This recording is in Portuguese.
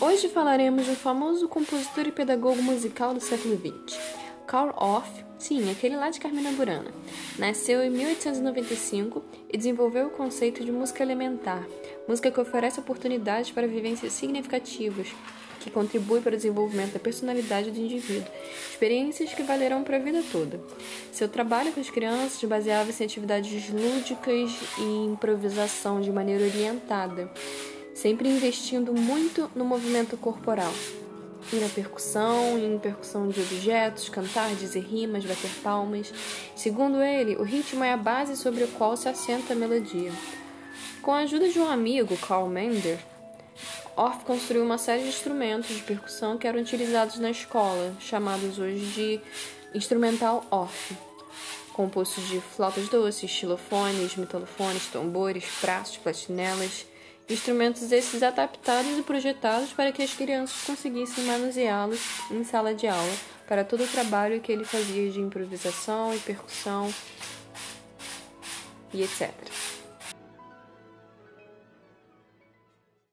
Hoje falaremos do famoso compositor e pedagogo musical do século XX, Carl Orff, sim, aquele lá de Carmina Burana. Nasceu em 1895 e desenvolveu o conceito de música elementar, música que oferece oportunidades para vivências significativas, que contribui para o desenvolvimento da personalidade do indivíduo, experiências que valerão para a vida toda. Seu trabalho com as crianças baseava-se em atividades lúdicas e improvisação de maneira orientada, sempre investindo muito no movimento corporal. E na percussão, em percussão de objetos, cantar, dizer rimas, bater palmas. Segundo ele, o ritmo é a base sobre a qual se assenta a melodia. Com a ajuda de um amigo, Carl Mender, Orff construiu uma série de instrumentos de percussão que eram utilizados na escola, chamados hoje de instrumental Orff, compostos de flautas doces, xilofones, mitalofones, tambores, pratos, platinelas, instrumentos esses adaptados e projetados para que as crianças conseguissem manuseá-los em sala de aula para todo o trabalho que ele fazia de improvisação e percussão e etc.